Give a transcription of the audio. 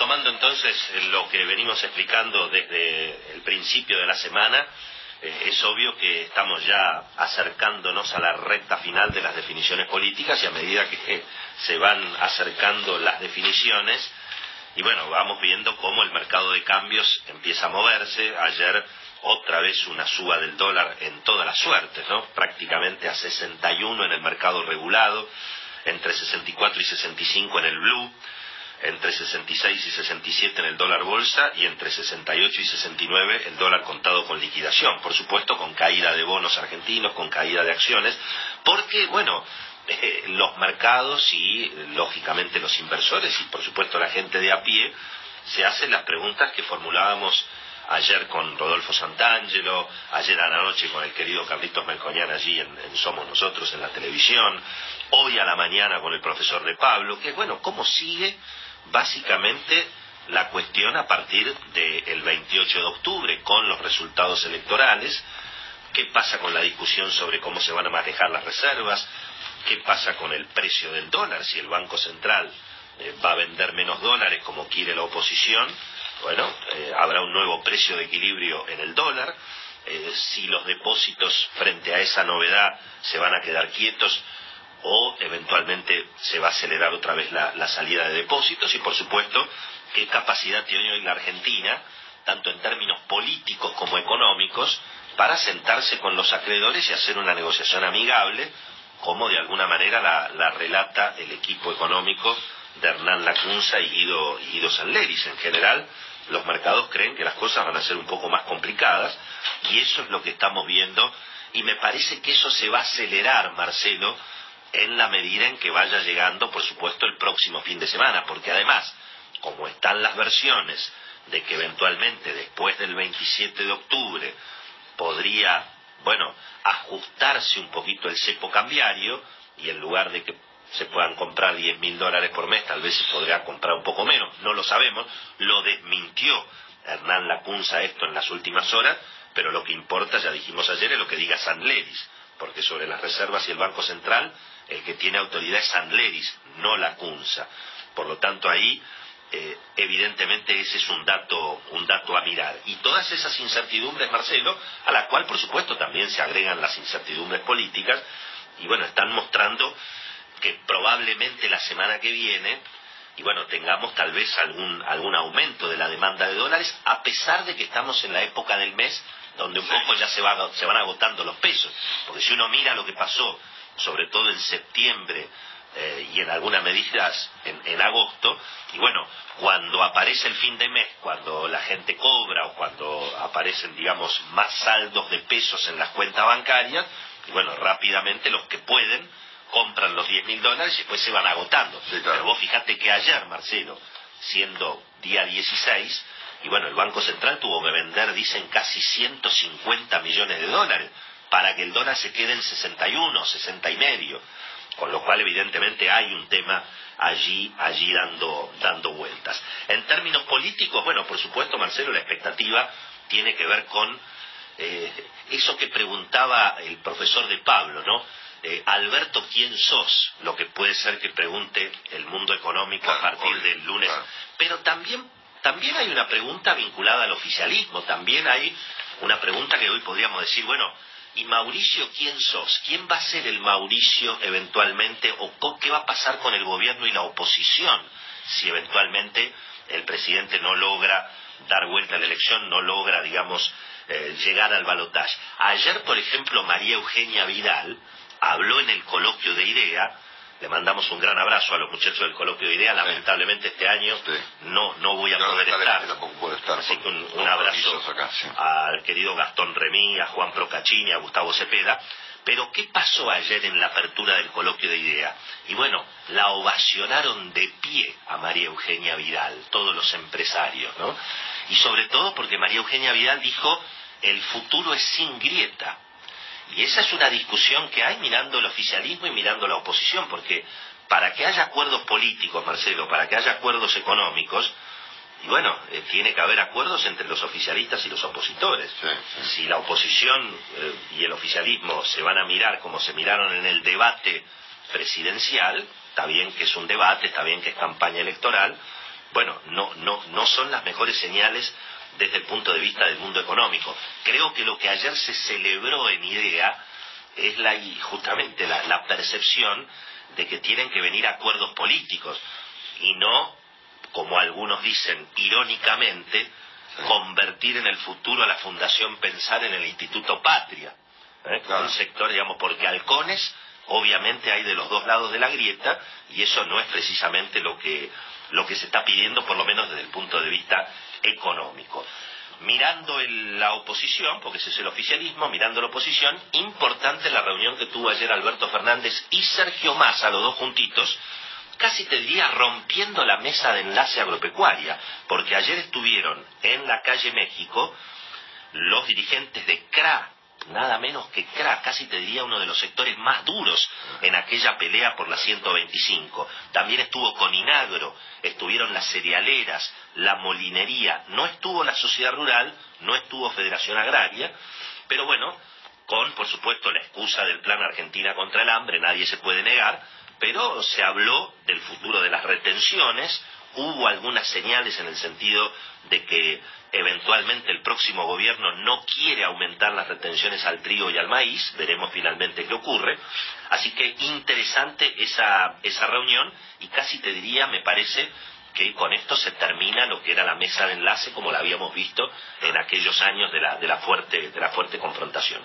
retomando entonces lo que venimos explicando desde el principio de la semana, eh, es obvio que estamos ya acercándonos a la recta final de las definiciones políticas y a medida que se van acercando las definiciones, y bueno, vamos viendo cómo el mercado de cambios empieza a moverse. Ayer otra vez una suba del dólar en todas las suertes, ¿no? Prácticamente a 61 en el mercado regulado, entre 64 y 65 en el blue entre 66 y 67 en el dólar bolsa y entre 68 y 69 el dólar contado con liquidación. Por supuesto, con caída de bonos argentinos, con caída de acciones, porque, bueno, eh, los mercados y, lógicamente, los inversores y, por supuesto, la gente de a pie se hacen las preguntas que formulábamos ayer con Rodolfo Santangelo, ayer a la noche con el querido Carlitos Melcoñán allí en, en, Somos Nosotros en la televisión, hoy a la mañana con el profesor de Pablo, que bueno, ¿cómo sigue básicamente la cuestión a partir del 28 de octubre con los resultados electorales, qué pasa con la discusión sobre cómo se van a manejar las reservas, qué pasa con el precio del dólar, si el Banco Central eh, va a vender menos dólares como quiere la oposición, bueno, eh, habrá un nuevo precio de equilibrio en el dólar, eh, si los depósitos frente a esa novedad se van a quedar quietos, o eventualmente se va a acelerar otra vez la, salida de depósitos y por supuesto qué capacidad tiene hoy la Argentina, tanto en términos políticos como económicos, para sentarse con los acreedores y hacer una negociación amigable, como de alguna manera la, relata el equipo económico de Hernán Lacunza y Guido, y Guido Sanleris. En general, los mercados creen que las cosas van a ser un poco más complicadas y eso es lo que estamos viendo y me parece que eso se va a acelerar, Marcelo, en la medida en que vaya llegando, por supuesto, el próximo fin de semana, porque además, como están las versiones de que eventualmente después del 27 de octubre podría, bueno, ajustarse un poquito el cepo cambiario y en lugar de que se puedan comprar 10 mil dólares por mes, tal vez se podría comprar un poco menos, no lo sabemos, lo desmintió Hernán Lacunza esto en las últimas horas, pero lo que importa, ya dijimos ayer, es lo que diga San Leris, porque sobre las reservas y el Banco Central el que tiene autoridad es Sanleris, no la CUNSA. Por lo tanto, ahí eh, evidentemente ese es un dato, un dato a mirar. Y todas esas incertidumbres, Marcelo, a la cual por supuesto también se agregan las incertidumbres políticas, y bueno, están mostrando que probablemente la semana que viene, y bueno, tengamos tal vez algún, algún aumento de la demanda de dólares, a pesar de que estamos en la época del mes donde un poco ya se, va, se van agotando los pesos. Porque si uno mira lo que pasó sobre todo en septiembre eh, y en algunas medidas en, agosto. Y bueno, cuando aparece el fin de mes, cuando la gente cobra o cuando aparecen, digamos, más saldos de pesos en las cuentas bancarias, y bueno, rápidamente los que pueden compran los 10 mil dólares y después se van agotando. Pero vos fijate que ayer, Marcelo, siendo día 16, y bueno, el Banco Central tuvo que vender, dicen, casi 150 millones de dólares para que el dólar se quede en 61, 60 y medio. Con lo cual, evidentemente, hay un tema allí, allí dando, dando vueltas. En términos políticos, bueno, por supuesto, Marcelo, la expectativa tiene que ver con eh, eso que preguntaba el profesor de Pablo, ¿no? Eh, Alberto, ¿quién sos? Lo que puede ser que pregunte el mundo económico a partir del lunes. Pero también, también hay una pregunta vinculada al oficialismo, también hay una pregunta que hoy podríamos decir, bueno, ¿Y Mauricio quién sos? ¿Quién va a ser el Mauricio eventualmente o qué va a pasar con el gobierno y la oposición si eventualmente el presidente no logra dar vuelta a la elección, no logra, digamos, eh, llegar al balotaje? Ayer, por ejemplo, María Eugenia Vidal habló en el coloquio de IDEA le mandamos un gran abrazo a los muchachos del coloquio de idea. Lamentablemente este año no, no voy a poder estar. Así que un, abrazo al querido Gastón Remí, a Juan Procachini, a Gustavo Cepeda. Pero ¿qué pasó ayer en la apertura del coloquio de idea? Y bueno, la ovacionaron de pie a María Eugenia Vidal, todos los empresarios, ¿no? Y sobre todo porque María Eugenia Vidal dijo, el futuro es sin grieta. Y esa es una discusión que hay mirando el oficialismo y mirando la oposición, porque para que haya acuerdos políticos, Marcelo, para que haya acuerdos económicos, y bueno, eh, tiene que haber acuerdos entre los oficialistas y los opositores. Si la oposición eh, y el oficialismo se van a mirar como se miraron en el debate presidencial, está bien que es un debate, está bien que es campaña electoral, bueno, no, no, no son las mejores señales desde el punto de vista del mundo económico. Creo que lo que ayer se celebró en IDEA es la, justamente la, la percepción de que tienen que venir acuerdos políticos y no, como algunos dicen irónicamente, convertir en el futuro a la Fundación Pensar en el Instituto Patria. ¿eh? Un sector, digamos, porque halcones obviamente hay de los dos lados de la grieta y eso no es precisamente lo que, lo que se está pidiendo, por lo menos desde el punto de vista económico. Mirando la oposición, porque ese es el oficialismo, mirando la oposición, importante la reunión que tuvo ayer Alberto Fernández y Sergio Massa, los dos juntitos, casi te diría rompiendo la mesa de enlace agropecuaria, porque ayer estuvieron en la calle México los dirigentes de CRA, nada menos que CRA, casi te diría uno de los sectores más duros en aquella pelea por la 125. También estuvo con Inagro, estuvieron las cerealeras, la molinería, no estuvo la sociedad rural, no estuvo Federación Agraria, pero bueno, con por supuesto la excusa del plan Argentina contra el hambre, nadie se puede negar, pero se habló del futuro de las retenciones, hubo algunas señales en el sentido de que eventualmente el próximo gobierno no quiere aumentar las retenciones al trigo y al maíz, veremos finalmente qué ocurre. Así que interesante esa, esa reunión y casi te diría, me parece, que con esto se termina lo que era la mesa de enlace como la habíamos visto en aquellos años de la, de la, fuerte, de la fuerte confrontación.